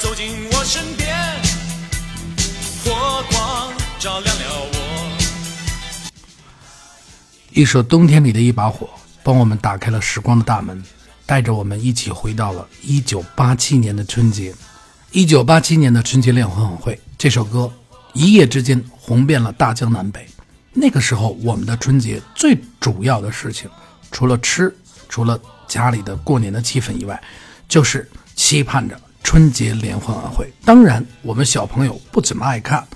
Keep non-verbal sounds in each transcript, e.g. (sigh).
走进我身边，火光照亮了我。一首《冬天里的一把火》帮我们打开了时光的大门，带着我们一起回到了1987年的春节。1987年的春节联欢晚会，这首歌一夜之间红遍了大江南北。那个时候，我们的春节最主要的事情，除了吃，除了家里的过年的气氛以外，就是期盼着春节联欢晚会。当然，我们小朋友不怎么爱看，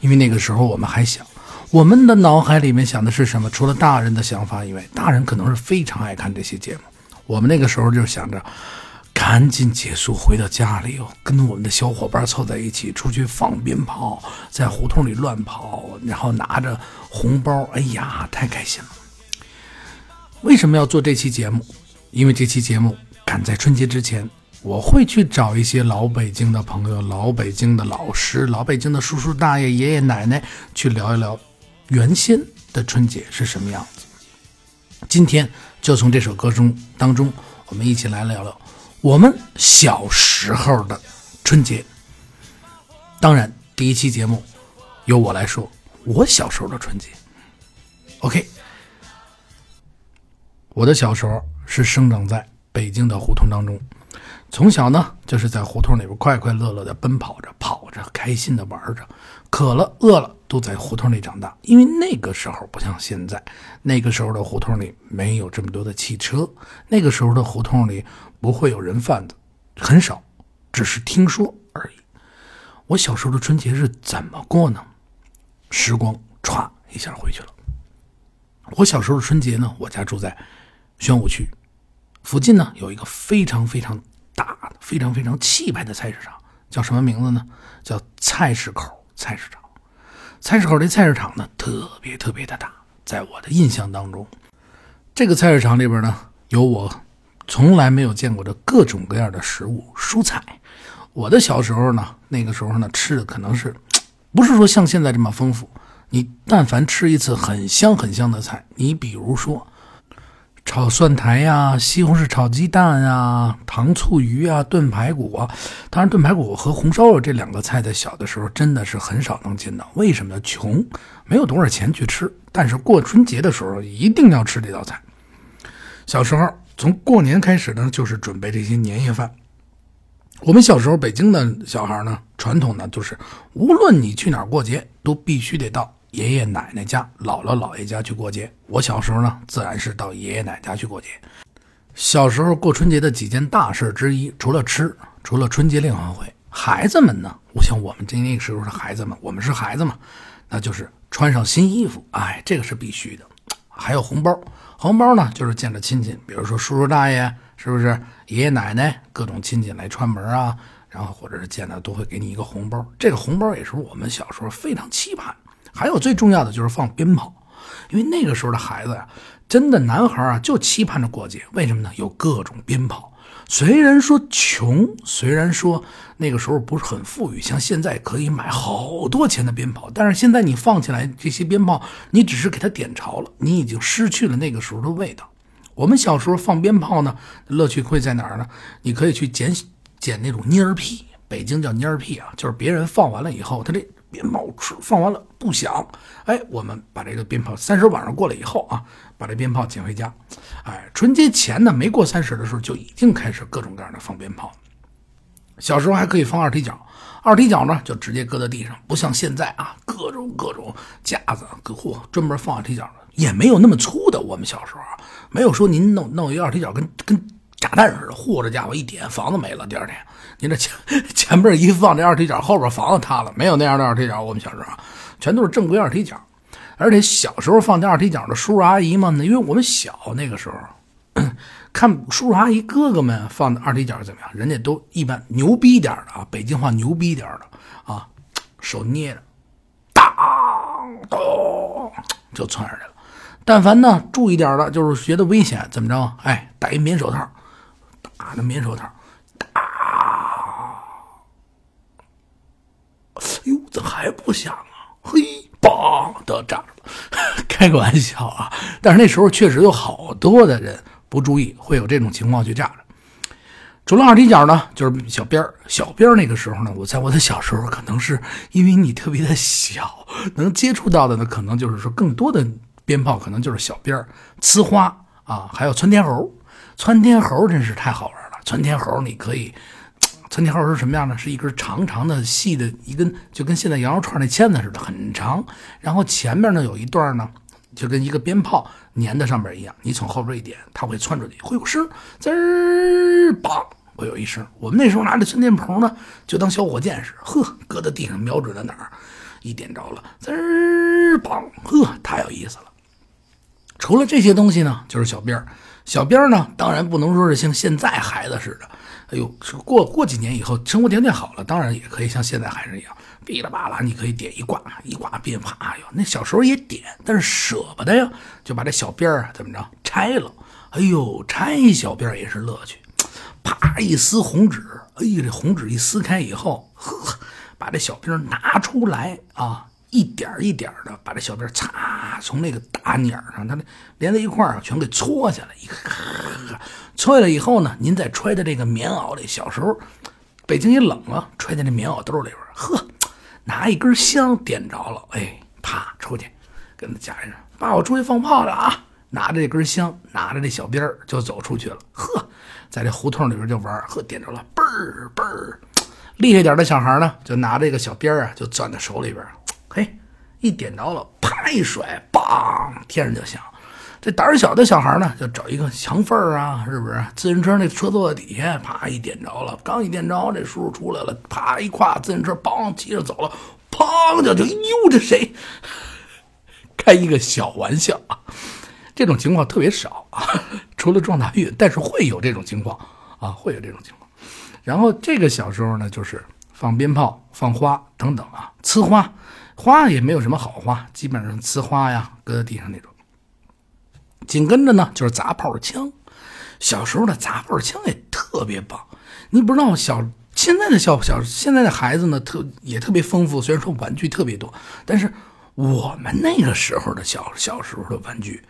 因为那个时候我们还小。我们的脑海里面想的是什么？除了大人的想法以外，大人可能是非常爱看这些节目。我们那个时候就想着，赶紧结束，回到家里哦，跟我们的小伙伴凑在一起，出去放鞭炮，在胡同里乱跑，然后拿着红包，哎呀，太开心了。为什么要做这期节目？因为这期节目赶在春节之前，我会去找一些老北京的朋友、老北京的老师、老北京的叔叔大爷、爷爷奶奶去聊一聊原先的春节是什么样子。今天就从这首歌中当中，我们一起来聊聊我们小时候的春节。当然，第一期节目由我来说我小时候的春节。OK。我的小时候是生长在北京的胡同当中，从小呢就是在胡同里边快快乐乐的奔跑着、跑着，开心的玩着，渴了、饿了都在胡同里长大。因为那个时候不像现在，那个时候的胡同里没有这么多的汽车，那个时候的胡同里不会有人贩子，很少，只是听说而已。我小时候的春节是怎么过呢？时光歘一下回去了。我小时候的春节呢，我家住在。宣武区附近呢，有一个非常非常大的、非常非常气派的菜市场，叫什么名字呢？叫菜市口菜市场。菜市口这菜市场呢，特别特别的大。在我的印象当中，这个菜市场里边呢，有我从来没有见过的各种各样的食物、蔬菜。我的小时候呢，那个时候呢，吃的可能是不是说像现在这么丰富。你但凡吃一次很香很香的菜，你比如说。炒蒜苔呀，西红柿炒鸡蛋啊，糖醋鱼啊，炖排骨啊。当然，炖排骨和红烧肉这两个菜，在小的时候真的是很少能见到。为什么？穷，没有多少钱去吃。但是过春节的时候，一定要吃这道菜。小时候，从过年开始呢，就是准备这些年夜饭。我们小时候，北京的小孩呢，传统呢，就是无论你去哪儿过节，都必须得到。爷爷奶奶家、姥姥姥爷家去过节。我小时候呢，自然是到爷爷奶奶家去过节。小时候过春节的几件大事之一，除了吃，除了春节联欢会，孩子们呢，我想我们这那个时候的孩子们，我们是孩子嘛，那就是穿上新衣服，哎，这个是必须的。还有红包，红包呢，就是见着亲戚，比如说叔叔大爷，是不是爷爷奶奶，各种亲戚来串门啊，然后或者是见了都会给你一个红包。这个红包也是我们小时候非常期盼。还有最重要的就是放鞭炮，因为那个时候的孩子呀，真的男孩啊就期盼着过节。为什么呢？有各种鞭炮。虽然说穷，虽然说那个时候不是很富裕，像现在可以买好多钱的鞭炮，但是现在你放起来这些鞭炮，你只是给它点着了，你已经失去了那个时候的味道。我们小时候放鞭炮呢，乐趣会在哪儿呢？你可以去捡捡那种蔫儿屁，北京叫蔫儿屁啊，就是别人放完了以后，他这。鞭炮吃放完了不响，哎，我们把这个鞭炮三十晚上过了以后啊，把这鞭炮捡回家。哎，春节前呢，没过三十的时候就已经开始各种各样的放鞭炮。小时候还可以放二踢脚，二踢脚呢就直接搁在地上，不像现在啊，各种各种架子，嚯，专门放二踢脚的也没有那么粗的。我们小时候啊，没有说您弄弄一二踢脚跟跟。炸弹似的，嚯，这家伙一点，房子没了。第二天，你这前 (laughs) 前边一放这二踢脚，后边房子塌了。没有那样的二踢脚，我们小时候全都是正规二踢脚。而且小时候放这二踢脚的叔叔阿姨们呢，因为我们小那个时候，(coughs) 看叔叔阿姨哥哥们放的二踢脚怎么样？人家都一般牛逼点的啊，北京话牛逼点的啊，手捏着，当咚就窜上去了。但凡呢注意点的，就是觉得危险，怎么着？哎，戴一棉手套。打那棉手套，打，哎呦，怎么还不响啊？嘿，梆，的炸了。(laughs) 开个玩笑啊！但是那时候确实有好多的人不注意，会有这种情况去炸着。除了二踢脚呢，就是小鞭儿。小鞭儿那个时候呢，我在我的小时候，可能是因为你特别的小，能接触到的呢，可能就是说更多的鞭炮，可能就是小鞭儿、呲花啊，还有窜天猴。窜天猴真是太好玩了。窜天猴你可以，窜天猴是什么样呢？是一根长长的、细的一根，就跟现在羊肉串那签子似的，很长。然后前面呢有一段呢，就跟一个鞭炮粘在上面一样。你从后边一点，它会窜出去，会有声，滋儿，嘣。会有一声，我们那时候拿着窜天炮呢，就当小火箭似的，呵，搁在地上，瞄准了哪儿，一点着了，滋儿，嘣，呵，太有意思了。除了这些东西呢，就是小鞭儿。小鞭儿呢，当然不能说是像现在孩子似的，哎呦，过过几年以后，生活条件好了，当然也可以像现在孩子一样，噼里啪啦，你可以点一挂，一挂鞭啪，哎呦，那小时候也点，但是舍不得呀，就把这小鞭儿啊怎么着拆了，哎呦，拆一小鞭儿也是乐趣。啪一撕红纸，哎呀，这红纸一撕开以后，呵，把这小兵拿出来啊，一点一点的把这小兵擦从那个大捻上，它连在一块儿全给搓下来，一个搓下来以后呢，您再揣在这个棉袄里。小时候北京也冷啊，揣在那棉袄兜里边，呵，拿一根香点着了，哎，啪出去，跟他家人爸，我出去放炮了啊。拿着这根香，拿着这小鞭儿就走出去了。呵，在这胡同里边就玩呵，点着了，嘣儿嘣儿。(tsk) 厉害点的小孩呢，就拿这个小鞭儿啊，就攥在手里边。嘿，一点着了，啪一甩，梆，天上就响。这胆小的小孩呢，就找一个墙缝啊，是不是？自行车那车座底下，啪一点着了，刚一点着，这叔叔出来了，啪一跨自行车，梆，骑着走了，砰就就，哟，这谁？(laughs) 开一个小玩笑啊。这种情况特别少啊，(laughs) 除了撞大运，但是会有这种情况啊，会有这种情况。然后这个小时候呢，就是放鞭炮、放花等等啊，呲花，花也没有什么好花，基本上呲花呀，搁在地上那种。紧跟着呢，就是砸炮枪。小时候的砸炮枪也特别棒。你不知道小现在的小小现在的孩子呢，特也特别丰富。虽然说玩具特别多，但是我们那个时候的小小时候的玩具。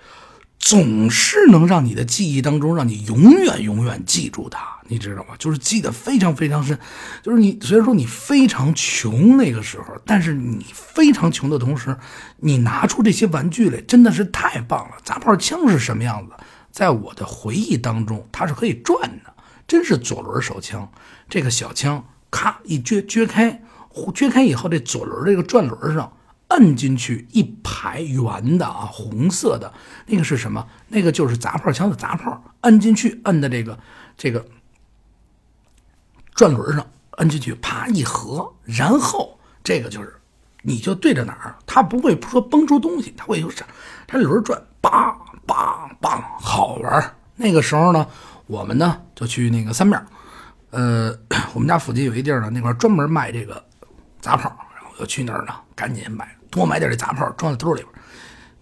总是能让你的记忆当中，让你永远永远记住它，你知道吗？就是记得非常非常深。就是你虽然说你非常穷那个时候，但是你非常穷的同时，你拿出这些玩具来，真的是太棒了。砸炮枪是什么样子？在我的回忆当中，它是可以转的，真是左轮手枪。这个小枪咔一撅撅开，撅开以后，这左轮这个转轮上。摁进去一排圆的啊，红色的那个是什么？那个就是砸炮枪的砸炮。摁进去，摁的这个这个转轮上，摁进去，啪一合，然后这个就是，你就对着哪儿，它不会说崩出东西，它会有它轮转，梆梆梆，好玩。那个时候呢，我们呢就去那个三面，呃，我们家附近有一地儿呢，那块专门卖这个砸炮，然后就去那儿呢，赶紧买。多买点这杂炮，装在兜里边，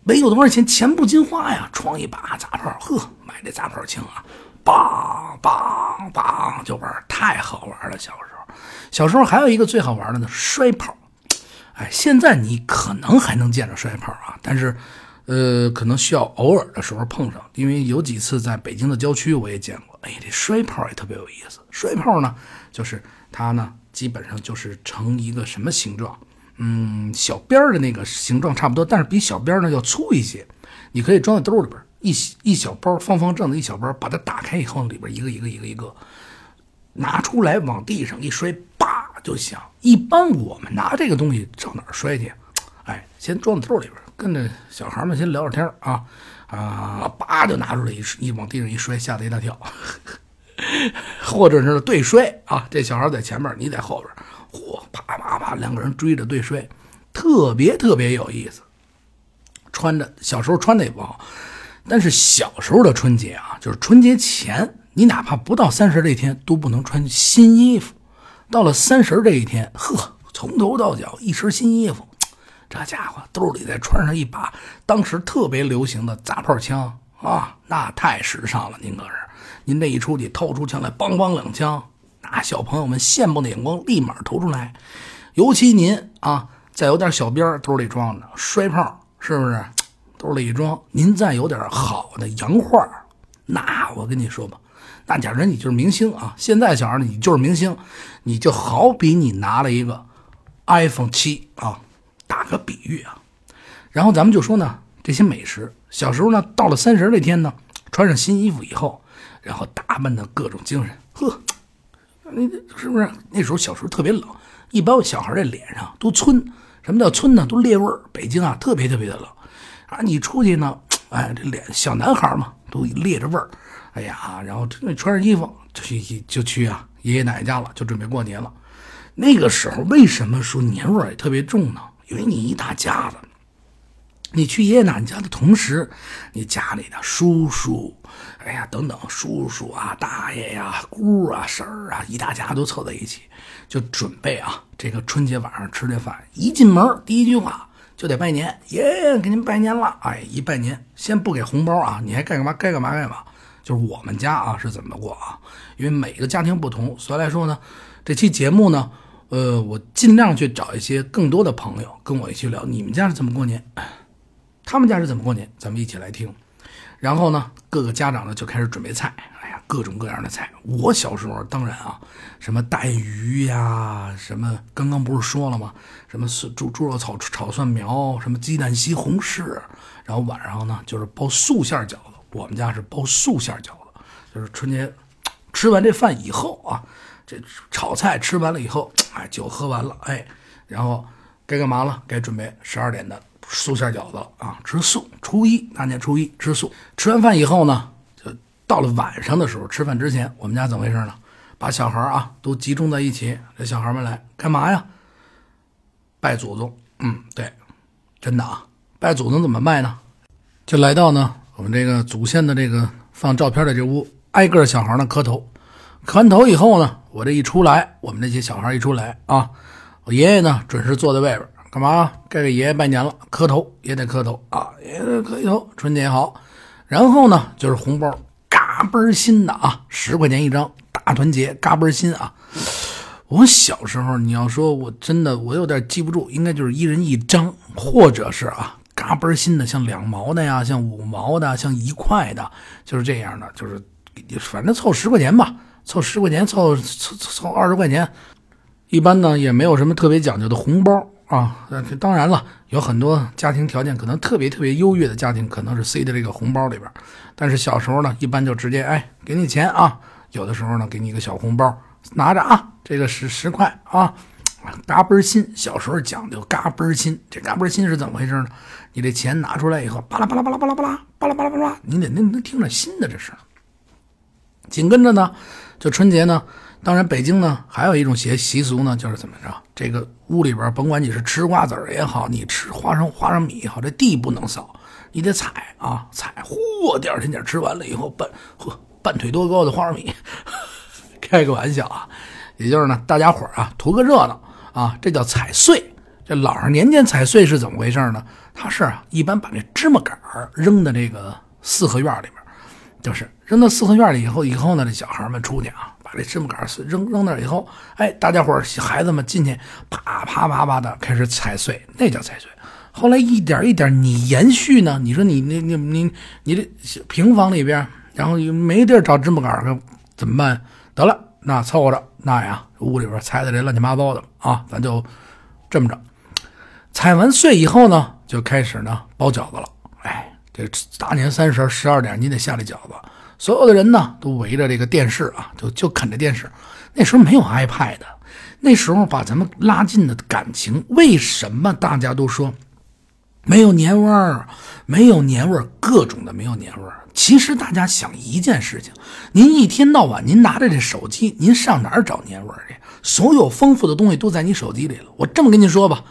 没有多少钱，钱不经花呀，装一把杂炮，呵，买这杂炮枪啊，梆梆梆就玩，太好玩了。小时候，小时候还有一个最好玩的呢，摔炮。哎，现在你可能还能见着摔炮啊，但是，呃，可能需要偶尔的时候碰上，因为有几次在北京的郊区我也见过。哎，这摔炮也特别有意思。摔炮呢，就是它呢，基本上就是成一个什么形状？嗯，小鞭儿的那个形状差不多，但是比小鞭儿呢要粗一些。你可以装在兜里边，一一小包方方正的一小包，把它打开以后，里边一个一个一个一个拿出来，往地上一摔，叭就响。一般我们拿这个东西上哪儿摔去？哎，先装在兜里边，跟着小孩们先聊聊天啊啊，叭就拿出来一一往地上一摔，吓得一大跳。或者是对摔啊，这小孩在前面，你在后边。嚯，啪啪啪，两个人追着对摔，特别特别有意思。穿着小时候穿的也不好，但是小时候的春节啊，就是春节前，你哪怕不到三十这天都不能穿新衣服。到了三十这一天，呵，从头到脚一身新衣服，这家伙兜里再穿上一把当时特别流行的砸炮枪啊，那太时尚了。您可是，您这一出去掏出枪来，梆梆两枪。那小朋友们羡慕的眼光立马投出来，尤其您啊，再有点小鞭兜里装着，摔炮是不是？兜里一装，您再有点好的洋画那我跟你说吧，那假如你就是明星啊！现在小孩，你就是明星，你就好比你拿了一个 iPhone 七啊，打个比喻啊。然后咱们就说呢，这些美食，小时候呢，到了三十那天呢，穿上新衣服以后，然后打扮的各种精神，呵，你是不是那时候小时候特别冷？一般小孩这脸上都皴，什么叫皴呢？都裂味儿。北京啊，特别特别的冷啊，你出去呢，哎，这脸小男孩嘛，都裂着味儿。哎呀，然后穿上衣服就去就去啊爷爷奶奶家了，就准备过年了。那个时候为什么说年味儿也特别重呢？因为你一大家子。你去爷爷奶奶家的同时，你家里的叔叔，哎呀，等等，叔叔啊、大爷呀、姑啊、婶儿啊，一大家都凑在一起，就准备啊，这个春节晚上吃这饭。一进门，第一句话就得拜年，爷爷给您拜年了。哎，一拜年，先不给红包啊，你还该干嘛该干嘛干嘛。就是我们家啊是怎么过啊？因为每个家庭不同，所以来说呢，这期节目呢，呃，我尽量去找一些更多的朋友跟我一起聊，你们家是怎么过年？他们家是怎么过年？咱们一起来听。然后呢，各个家长呢就开始准备菜。哎呀，各种各样的菜。我小时候当然啊，什么带鱼呀，什么刚刚不是说了吗？什么猪猪肉炒炒蒜苗，什么鸡蛋西红柿。然后晚上呢，就是包素馅饺子。我们家是包素馅饺子，就是春节吃完这饭以后啊，这炒菜吃完了以后，哎，酒喝完了，哎，然后该干嘛了？该准备十二点的。素馅饺子啊，吃素。初一大年初一吃素。吃完饭以后呢，就到了晚上的时候，吃饭之前，我们家怎么回事呢？把小孩啊都集中在一起，这小孩们来干嘛呀？拜祖宗。嗯，对，真的啊。拜祖宗怎么拜呢？就来到呢我们这个祖先的这个放照片的这屋，挨个小孩呢磕头。磕完头以后呢，我这一出来，我们这些小孩一出来啊，我爷爷呢准时坐在外边。干嘛？该给爷爷拜年了，磕头也得磕头啊！也得磕头，春节好。然后呢，就是红包，嘎嘣新的啊，十块钱一张，大团结，嘎嘣新啊！我小时候，你要说我真的，我有点记不住，应该就是一人一张，或者是啊，嘎嘣新的，像两毛的呀，像五毛的，像一块的，就是这样的，就是反正凑十块钱吧，凑十块钱，凑凑凑二十块钱，一般呢也没有什么特别讲究的红包。啊，那当然了，有很多家庭条件可能特别特别优越的家庭，可能是塞在这个红包里边。但是小时候呢，一般就直接哎给你钱啊，有的时候呢给你一个小红包，拿着啊，这个十十块啊，嘎嘣儿新。小时候讲究嘎嘣儿新，这嘎嘣儿新是怎么回事呢？你这钱拿出来以后，巴拉巴拉巴拉巴拉巴拉巴拉巴拉巴拉，你得能能听着新的这是。紧跟着呢，就春节呢。当然，北京呢还有一种习习俗呢，就是怎么着？这个屋里边，甭管你是吃瓜子儿也好，你吃花生花生米也好，这地不能扫，你得踩啊踩。嚯，第二天点吃完了以后，半呵半腿多高的花生米，(laughs) 开个玩笑啊，也就是呢，大家伙啊图个热闹啊，这叫踩碎。这老上年间踩碎是怎么回事呢？他是啊，一般把这芝麻杆扔到这个四合院里边，就是扔到四合院里以后，以后呢，这小孩们出去啊。这芝麻杆扔扔那以后，哎，大家伙儿孩子们进去，啪啪啪啪的开始踩碎，那叫踩碎。后来一点一点你延续呢？你说你你你你你这平房里边，然后没地儿找芝麻杆儿怎么办？得了，那凑合着那呀，屋里边踩的这乱七八糟的啊，咱就这么着。踩完碎以后呢，就开始呢包饺子了。哎，这大年三十十二点，你得下这饺子。所有的人呢，都围着这个电视啊，就就啃着电视。那时候没有 iPad，那时候把咱们拉近的感情，为什么大家都说没有年味儿？没有年味儿，各种的没有年味儿。其实大家想一件事情：您一天到晚您拿着这手机，您上哪儿找年味儿去？所有丰富的东西都在你手机里了。我这么跟您说吧，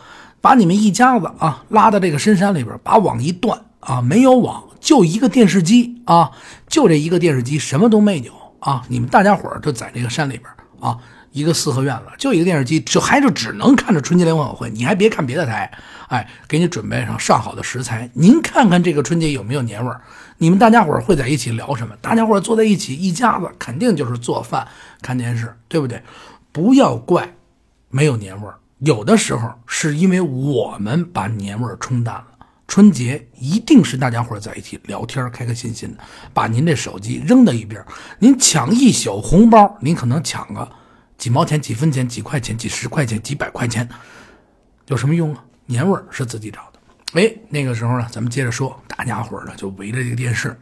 把你们一家子啊拉到这个深山里边，把网一断啊，没有网。就一个电视机啊，就这一个电视机，什么都没有啊！你们大家伙儿就在这个山里边啊，一个四合院了，就一个电视机，就还就只能看着春节联欢晚会，你还别看别的台，哎，给你准备上上好的食材，您看看这个春节有没有年味儿？你们大家伙儿会在一起聊什么？大家伙儿坐在一起，一家子肯定就是做饭、看电视，对不对？不要怪没有年味儿，有的时候是因为我们把年味儿冲淡了。春节一定是大家伙在一起聊天，开开心心的，把您这手机扔到一边。您抢一宿红包，您可能抢个几毛钱、几分钱、几块钱、几十块钱、几百块钱，有什么用啊？年味儿是自己找的。哎，那个时候呢，咱们接着说，大家伙呢就围着这个电视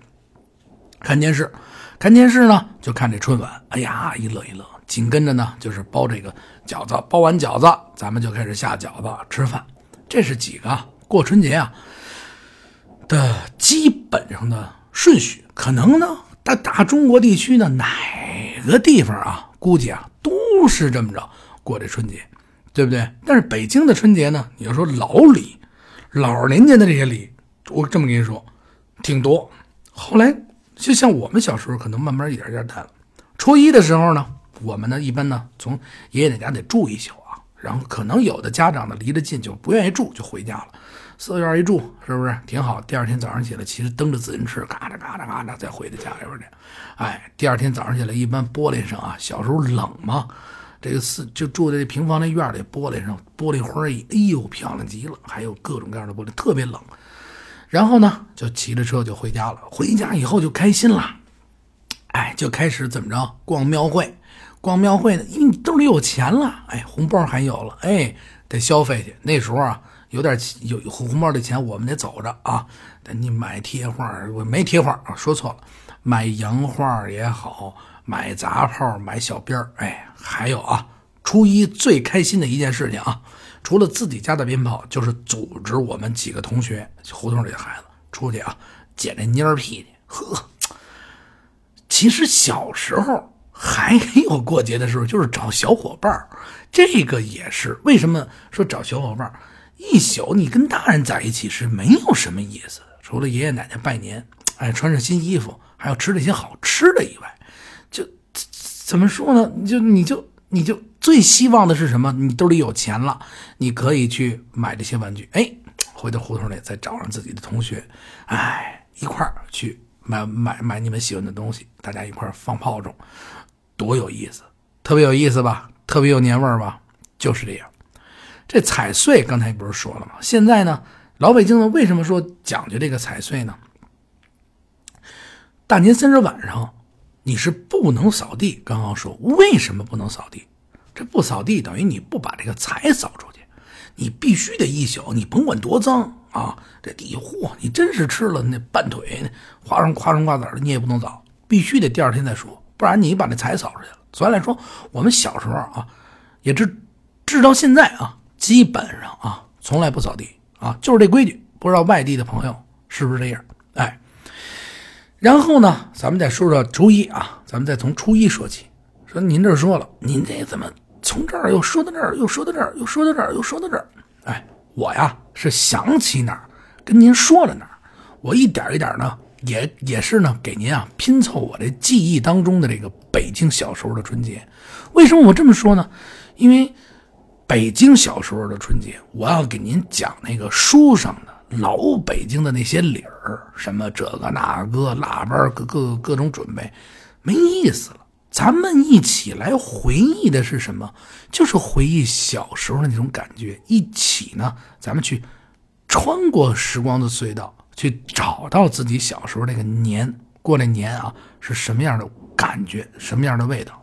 看电视，看电视呢就看这春晚，哎呀一乐一乐。紧跟着呢就是包这个饺子，包完饺子，咱们就开始下饺子吃饭。这是几个过春节啊的基本上的顺序。可能呢，大大中国地区呢哪个地方啊，估计啊都是这么着过这春节，对不对？但是北京的春节呢，你要说老礼，老年间的这些礼，我这么跟你说，挺多。后来就像我们小时候，可能慢慢一点一点淡了。初一的时候呢，我们呢一般呢从爷爷奶奶家得住一宿啊，然后可能有的家长呢离得近就不愿意住，就回家了。四院一住是不是挺好？第二天早上起来，骑着蹬着自行车，嘎哒嘎哒嘎哒再回到家里边去。哎，第二天早上起来，一般玻璃上啊，小时候冷嘛，这个四就住在这平房那院里，玻璃上玻璃花一，哎呦漂亮极了，还有各种各样的玻璃，特别冷。然后呢，就骑着车就回家了。回家以后就开心了，哎，就开始怎么着逛庙会，逛庙会呢，因为你兜里有钱了，哎，红包还有了，哎，得消费去。那时候啊。有点有红包的钱，我们得走着啊！你买贴画，我没贴画，说错了，买洋画也好，买杂炮，买小鞭儿，哎，还有啊，初一最开心的一件事情啊，除了自己家的鞭炮，就是组织我们几个同学，胡同里的孩子出去啊，捡那蔫屁去。呵，其实小时候还有过节的时候，就是找小伙伴儿这个也是为什么说找小伙伴儿一宿你跟大人在一起是没有什么意思的，除了爷爷奶奶拜年，哎，穿上新衣服，还要吃那些好吃的以外，就怎么说呢？就你就你就最希望的是什么？你兜里有钱了，你可以去买这些玩具。哎，回到胡同里再找上自己的同学，哎，一块儿去买买买你们喜欢的东西，大家一块儿放炮仗，多有意思，特别有意思吧？特别有年味儿吧？就是这样。这踩碎，刚才不是说了吗？现在呢，老北京呢，为什么说讲究这个踩碎呢？大年三十晚上，你是不能扫地。刚刚说为什么不能扫地？这不扫地等于你不把这个财扫出去，你必须得一宿，你甭管多脏啊，这地嚯，你真是吃了那半腿花生花生瓜子的，你也不能扫，必须得第二天再说，不然你把那财扫出去了。所以来说，我们小时候啊，也至直到现在啊。基本上啊，从来不扫地啊，就是这规矩。不知道外地的朋友是不是这样？哎，然后呢，咱们再说说初一啊，咱们再从初一说起。说您这说了，您这怎么从这儿又说到这儿，又说到这儿，又说到这儿，又说到这儿？哎，我呀是想起哪儿跟您说了哪儿，我一点一点呢，也也是呢，给您啊拼凑我这记忆当中的这个北京小时候的春节。为什么我这么说呢？因为。北京小时候的春节，我要给您讲那个书上的老北京的那些理儿，什么这个那个腊八各各各种准备，没意思了。咱们一起来回忆的是什么？就是回忆小时候的那种感觉。一起呢，咱们去穿过时光的隧道，去找到自己小时候那个年过那年啊是什么样的感觉，什么样的味道。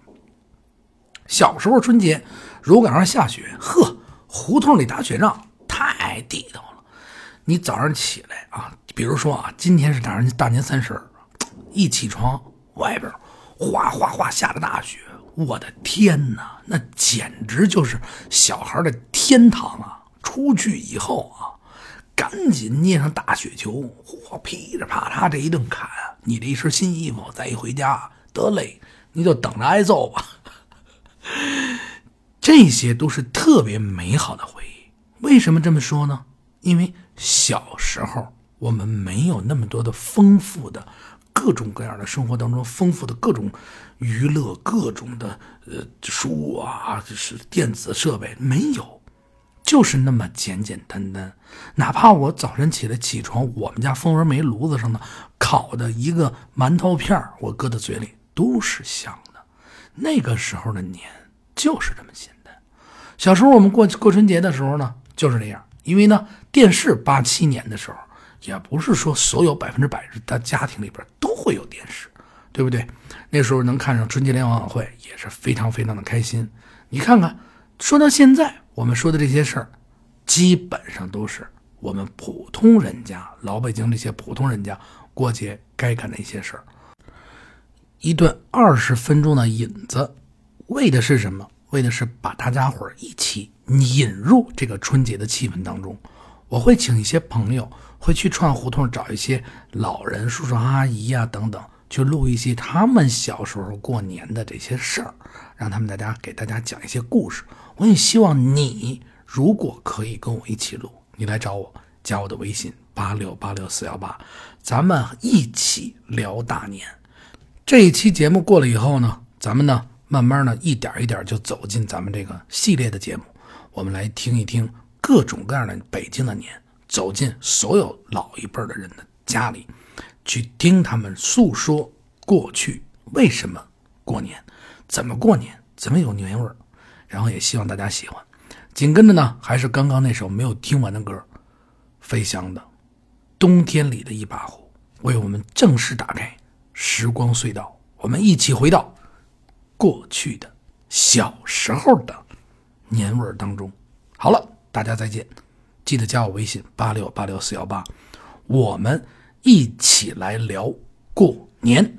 小时候春节。如果赶上下雪，呵，胡同里打雪仗太地道了。你早上起来啊，比如说啊，今天是大年大年三十一起床外边哗哗哗下着大雪，我的天哪，那简直就是小孩的天堂啊！出去以后啊，赶紧捏上大雪球，嚯，噼里啪啦这一顿砍，你这一身新衣服再一回家，得嘞，你就等着挨揍吧。(laughs) 这些都是特别美好的回忆。为什么这么说呢？因为小时候我们没有那么多的丰富的各种各样的生活当中丰富的各种娱乐、各种的呃书啊，就是电子设备没有，就是那么简简单单。哪怕我早晨起来起床，我们家蜂窝煤炉子上的烤的一个馒头片我搁在嘴里都是香的。那个时候的年就是这么简单。小时候我们过过春节的时候呢，就是这样。因为呢，电视八七年的时候也不是说所有百分之百的家庭里边都会有电视，对不对？那时候能看上春节联欢晚会也是非常非常的开心。你看看，说到现在，我们说的这些事儿，基本上都是我们普通人家、老北京这些普通人家过节该干的一些事儿。一顿二十分钟的引子，为的是什么？为的是把大家伙一起引入这个春节的气氛当中。我会请一些朋友，会去串胡同找一些老人、叔叔阿姨呀等等，去录一些他们小时候过年的这些事儿，让他们大家给大家讲一些故事。我也希望你如果可以跟我一起录，你来找我，加我的微信八六八六四幺八，咱们一起聊大年。这一期节目过了以后呢，咱们呢慢慢呢一点一点就走进咱们这个系列的节目，我们来听一听各种各样的北京的年，走进所有老一辈的人的家里，去听他们诉说过去为什么过年，怎么过年，怎么有年味儿，然后也希望大家喜欢。紧跟着呢，还是刚刚那首没有听完的歌，《飞翔的冬天里的一把火》，为我们正式打开。时光隧道，我们一起回到过去的小时候的年味儿当中。好了，大家再见，记得加我微信八六八六四幺八，我们一起来聊过年。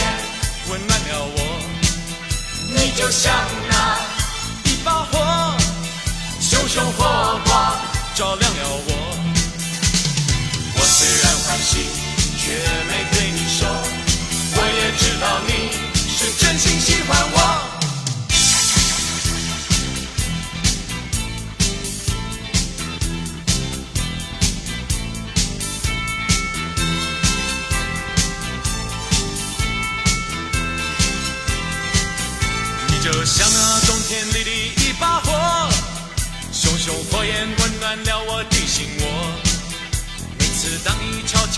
就像那一把火，熊熊火光照亮了我。我虽然欢喜，却没对你说，我也知道你是真心喜欢我。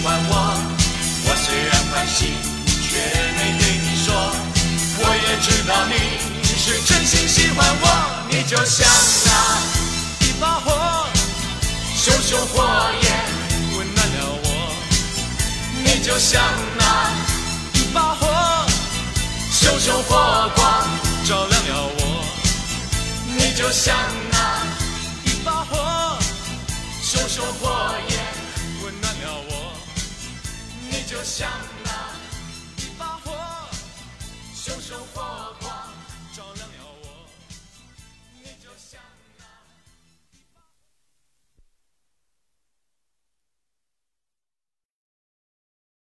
喜欢我。我虽然欢喜，却没对你说。我也知道你是真心喜欢我。你就像那一把火，熊熊火焰温暖了我。你就像那一把火，熊熊火光照亮了我。你就像那你